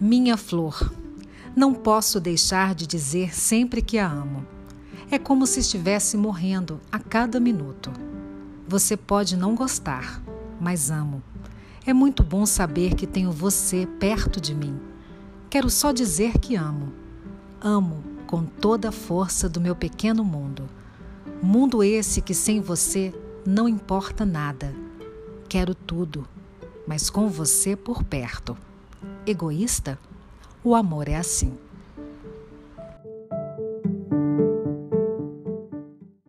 Minha flor, não posso deixar de dizer sempre que a amo. É como se estivesse morrendo a cada minuto. Você pode não gostar, mas amo. É muito bom saber que tenho você perto de mim. Quero só dizer que amo. Amo com toda a força do meu pequeno mundo. Mundo esse que sem você não importa nada. Quero tudo, mas com você por perto. Egoísta? O amor é assim.